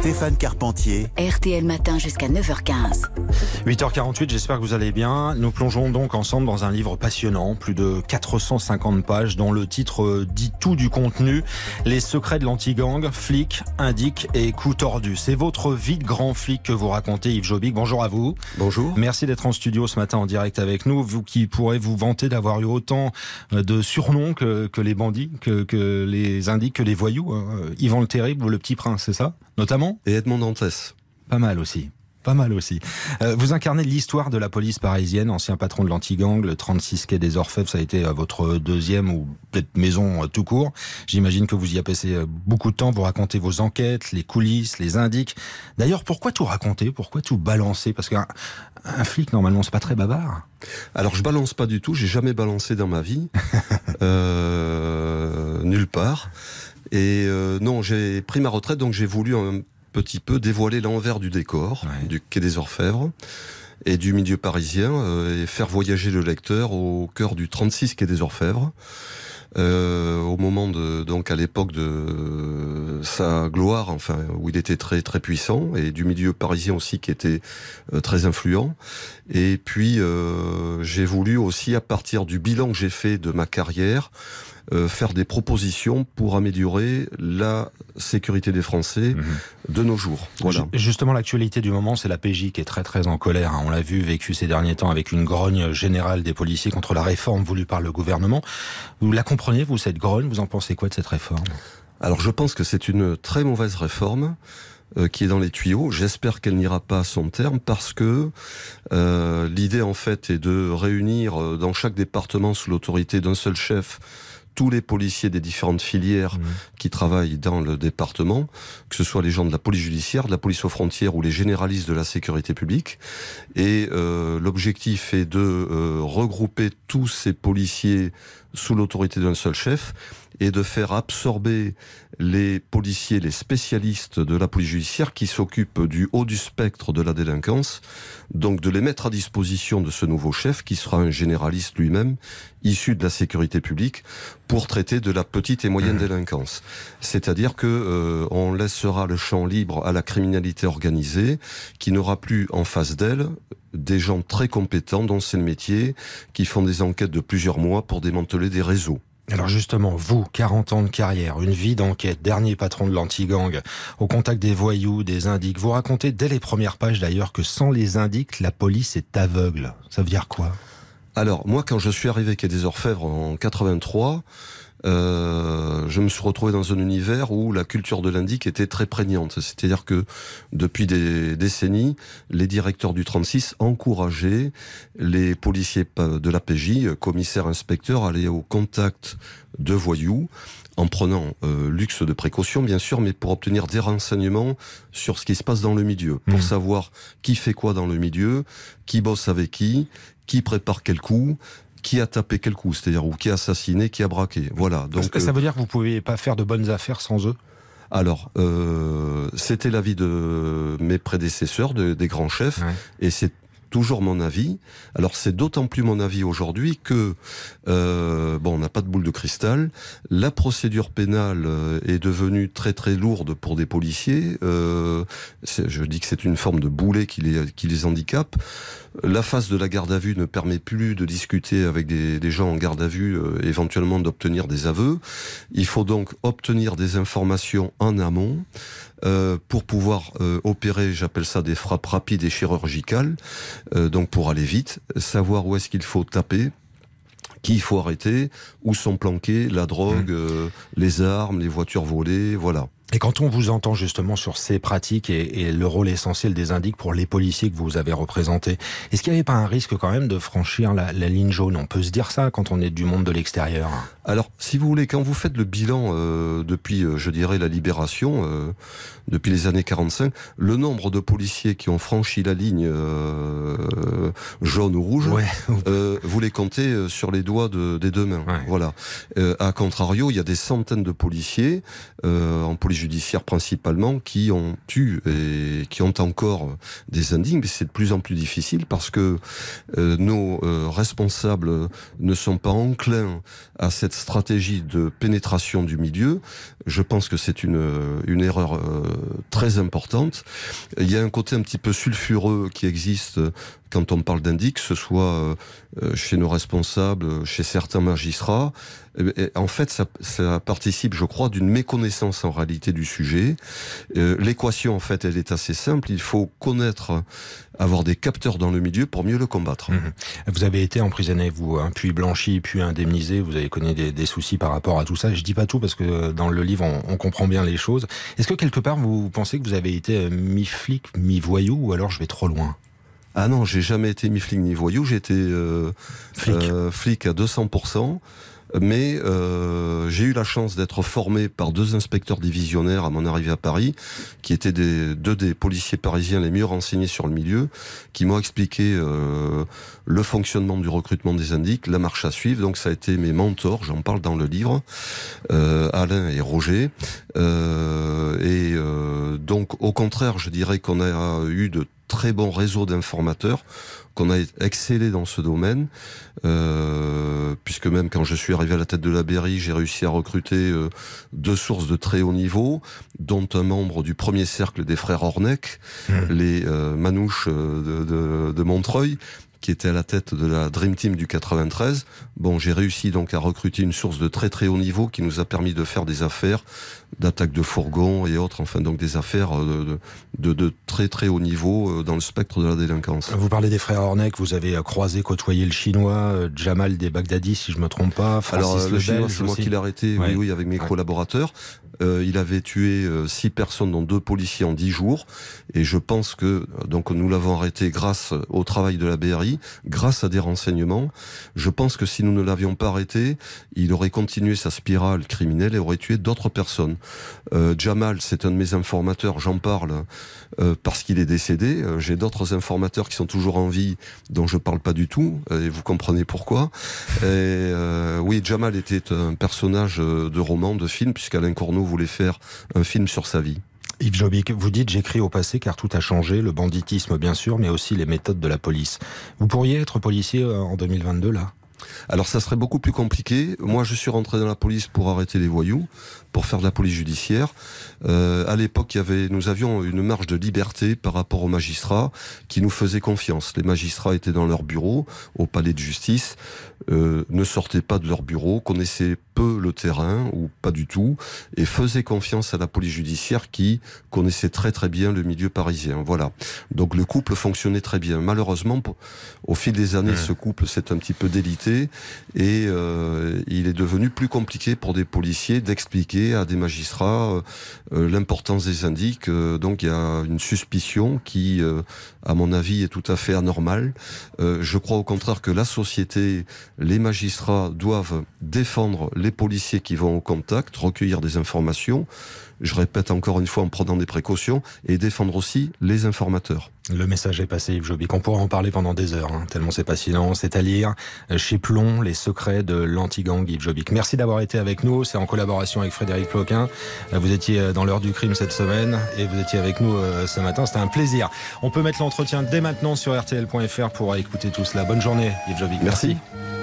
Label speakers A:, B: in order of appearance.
A: Stéphane Carpentier.
B: RTL Matin jusqu'à 9h15.
C: 8h48, j'espère que vous allez bien. Nous plongeons donc ensemble dans un livre passionnant, plus de 450 pages, dont le titre dit tout du contenu. Les secrets de l'anti-gang, flics, indiques et coups tordus. C'est votre vie de grand flic que vous racontez, Yves Jobic. Bonjour à vous.
D: Bonjour.
C: Merci d'être en studio ce matin en direct avec nous. Vous qui pourrez vous vanter d'avoir eu autant de surnoms que, que les bandits, que, que les indiques, que les voyous. Hein. Yvan le Terrible ou le Petit Prince, c'est ça? Notamment
D: Et Edmond Dantès.
C: Pas mal aussi. Pas mal aussi. Euh, vous incarnez l'histoire de la police parisienne, ancien patron de l'anti-gang, le 36 quai des Orfèvres, ça a été euh, votre deuxième ou peut-être maison euh, tout court. J'imagine que vous y avez passé beaucoup de temps, vous racontez vos enquêtes, les coulisses, les indiques. D'ailleurs, pourquoi tout raconter? Pourquoi tout balancer? Parce qu'un un flic, normalement, c'est pas très bavard.
D: Alors, je balance pas du tout, j'ai jamais balancé dans ma vie. euh, nulle part. Et euh, non, j'ai pris ma retraite, donc j'ai voulu un petit peu dévoiler l'envers du décor, ouais. du Quai des Orfèvres et du milieu parisien, euh, et faire voyager le lecteur au cœur du 36 Quai des Orfèvres. Euh, au moment de donc à l'époque de sa gloire, enfin où il était très très puissant et du milieu parisien aussi qui était euh, très influent. Et puis euh, j'ai voulu aussi à partir du bilan que j'ai fait de ma carrière euh, faire des propositions pour améliorer la sécurité des Français mmh. de nos jours. Voilà.
C: Justement, l'actualité du moment, c'est la PJ qui est très très en colère. Hein. On l'a vu, vécu ces derniers temps avec une grogne générale des policiers contre la réforme voulue par le gouvernement. Vous la comprenez, vous, cette grogne? Vous en pensez quoi de cette réforme?
D: Alors, je pense que c'est une très mauvaise réforme euh, qui est dans les tuyaux. J'espère qu'elle n'ira pas à son terme parce que euh, l'idée en fait est de réunir euh, dans chaque département sous l'autorité d'un seul chef tous les policiers des différentes filières mmh. qui travaillent dans le département, que ce soit les gens de la police judiciaire, de la police aux frontières ou les généralistes de la sécurité publique. Et euh, l'objectif est de euh, regrouper tous ces policiers sous l'autorité d'un seul chef et de faire absorber les policiers, les spécialistes de la police judiciaire qui s'occupent du haut du spectre de la délinquance, donc de les mettre à disposition de ce nouveau chef qui sera un généraliste lui-même, issu de la sécurité publique, pour traiter de la petite et moyenne mmh. délinquance. C'est-à-dire que euh, on laissera le champ libre à la criminalité organisée, qui n'aura plus en face d'elle des gens très compétents dont c'est le métier, qui font des enquêtes de plusieurs mois pour démanteler des réseaux.
C: Alors justement, vous, 40 ans de carrière, une vie d'enquête, dernier patron de l'anti-gang, au contact des voyous, des indiques, vous racontez dès les premières pages d'ailleurs que sans les indiques, la police est aveugle. Ça veut dire quoi?
D: Alors moi, quand je suis arrivé quai des Orfèvres en 83, euh, je me suis retrouvé dans un univers où la culture de l'indique était très prégnante. C'est-à-dire que depuis des décennies, les directeurs du 36 encourageaient les policiers de la PJ, commissaires, inspecteurs, à aller au contact de voyous en prenant euh, luxe de précaution, bien sûr, mais pour obtenir des renseignements sur ce qui se passe dans le milieu, pour mmh. savoir qui fait quoi dans le milieu, qui bosse avec qui, qui prépare quel coup, qui a tapé quel coup, c'est-à-dire ou qui a assassiné, qui a braqué. Voilà.
C: Donc ça veut dire que vous pouvez pas faire de bonnes affaires sans eux?
D: Alors, euh, c'était l'avis de mes prédécesseurs, de, des grands chefs, ouais. et c'est toujours mon avis. Alors c'est d'autant plus mon avis aujourd'hui que euh, bon, on n'a pas de boule de cristal. La procédure pénale euh, est devenue très très lourde pour des policiers. Euh, je dis que c'est une forme de boulet qui les qui handicape. La phase de la garde à vue ne permet plus de discuter avec des, gens en garde à vue, éventuellement d'obtenir des aveux. Il faut donc obtenir des informations en amont euh, pour pouvoir euh, opérer, j'appelle ça des frappes rapides et chirurgicales, euh, donc pour aller vite, savoir où est-ce qu'il faut taper, qui il faut arrêter, où sont planquées la drogue, mmh. les armes, les voitures volées, voilà.
C: Et quand on vous entend justement sur ces pratiques et, le rôle essentiel des indiques pour les policiers que vous avez représentés, est-ce qu'il n'y avait pas un risque quand même de franchir la, la, ligne jaune? On peut se dire ça quand on est du monde de l'extérieur.
D: Alors, si vous voulez, quand vous faites le bilan euh, depuis, euh, je dirais, la libération, euh, depuis les années 45, le nombre de policiers qui ont franchi la ligne euh, jaune ou rouge,
C: ouais.
D: vous les comptez sur les doigts de, des deux mains.
C: Ouais.
D: Voilà. à contrario, il y a des centaines de policiers en police judiciaire principalement qui ont eu et qui ont encore des indignes, mais c'est de plus en plus difficile parce que euh, nos euh, responsables ne sont pas enclins à cette stratégie de pénétration du milieu. Je pense que c'est une, une erreur euh, très très importante. Il y a un côté un petit peu sulfureux qui existe quand on parle d'indic, que ce soit euh, euh, chez nos responsables, chez certains magistrats, en fait, ça, ça, participe, je crois, d'une méconnaissance en réalité du sujet. Euh, l'équation, en fait, elle est assez simple. Il faut connaître, avoir des capteurs dans le milieu pour mieux le combattre. Mhm.
C: Vous avez été emprisonné, vous, hein, puis blanchi, puis indemnisé. Vous avez connu des, des, soucis par rapport à tout ça. Je dis pas tout parce que dans le livre, on, on comprend bien les choses. Est-ce que quelque part, vous pensez que vous avez été mi-flic, mi-voyou, ou alors je vais trop loin?
D: Ah non, j'ai jamais été mi flic ni voyou, j'ai été euh, flic. Euh, flic à 200%. Mais euh, j'ai eu la chance d'être formé par deux inspecteurs divisionnaires à mon arrivée à Paris, qui étaient des, deux des policiers parisiens les mieux renseignés sur le milieu, qui m'ont expliqué euh, le fonctionnement du recrutement des indiques, la marche à suivre. Donc ça a été mes mentors, j'en parle dans le livre, euh, Alain et Roger. Euh, et euh, donc au contraire, je dirais qu'on a eu de très bons réseaux d'informateurs qu'on a excellé dans ce domaine, euh, puisque même quand je suis arrivé à la tête de la BRI, j'ai réussi à recruter euh, deux sources de très haut niveau, dont un membre du premier cercle des frères Ornec, mmh. les euh, Manouches de, de, de Montreuil, qui était à la tête de la Dream Team du 93. Bon, j'ai réussi donc à recruter une source de très très haut niveau qui nous a permis de faire des affaires d'attaque de fourgons et autres, enfin donc des affaires de, de, de, très très haut niveau euh, dans le spectre de la délinquance.
C: Vous parlez des frères Hornec, vous avez euh, croisé, côtoyé le chinois, euh, Jamal des Baghdadi si je me trompe pas,
D: Francis Alors le, le chinois c'est moi qui l'ai arrêté, oui oui avec mes ouais. collaborateurs. Euh, il avait tué euh, six personnes, dont deux policiers en dix jours. Et je pense que donc nous l'avons arrêté grâce au travail de la BRI, grâce à des renseignements. Je pense que si nous ne l'avions pas arrêté, il aurait continué sa spirale criminelle et aurait tué d'autres personnes. Euh, Jamal, c'est un de mes informateurs, j'en parle euh, parce qu'il est décédé. Euh, j'ai d'autres informateurs qui sont toujours en vie, dont je parle pas du tout, et vous comprenez pourquoi. Oui, Jamal était un personnage de roman, de film, puisqu'Alain Corneau voulait faire un film sur sa vie.
C: Yves Jobic, vous dites j'écris au passé car tout a changé, le banditisme bien sûr, mais aussi les méthodes de la police. Vous pourriez être policier en 2022 là?
D: Alors ça serait beaucoup plus compliqué. Moi, je suis rentré dans la police pour arrêter les voyous, pour faire de la police judiciaire. Euh, à l'époque, il y avait, nous avions une marge de liberté par rapport aux magistrats qui nous faisaient confiance. Les magistrats étaient dans leur bureau, au palais de justice, euh, ne sortaient pas de leur bureau, connaissaient peu le terrain ou pas du tout, et faisaient confiance à la police judiciaire qui connaissait très très bien le milieu parisien. Voilà. Donc le couple fonctionnait très bien. Malheureusement, au fil des années, mmh. ce couple s'est un petit peu délité et euh, il est devenu plus compliqué pour des policiers d'expliquer à des magistrats euh, euh, l'importance des. Euh, donc il y a une suspicion qui, à mon avis, est tout à fait anormale. je crois au contraire que la société, les magistrats doivent défendre les policiers qui vont au contact, recueillir des informations je répète encore une fois en prenant des précautions, et défendre aussi les informateurs.
C: Le message est passé, Yves Jobic. On pourra en parler pendant des heures, hein, tellement c'est passionnant. C'est à lire chez Plomb, les secrets de l'anti-gang Yves Jobic. Merci d'avoir été avec nous. C'est en collaboration avec Frédéric Ploquin. Euh, vous étiez euh, dans l'heure du crime cette semaine et vous étiez avec nous ce matin. C'était un plaisir. On peut mettre l'entretien dès maintenant sur RTL.fr pour écouter tout cela. Bonne journée, Yves Jobic.
D: Merci. Merci.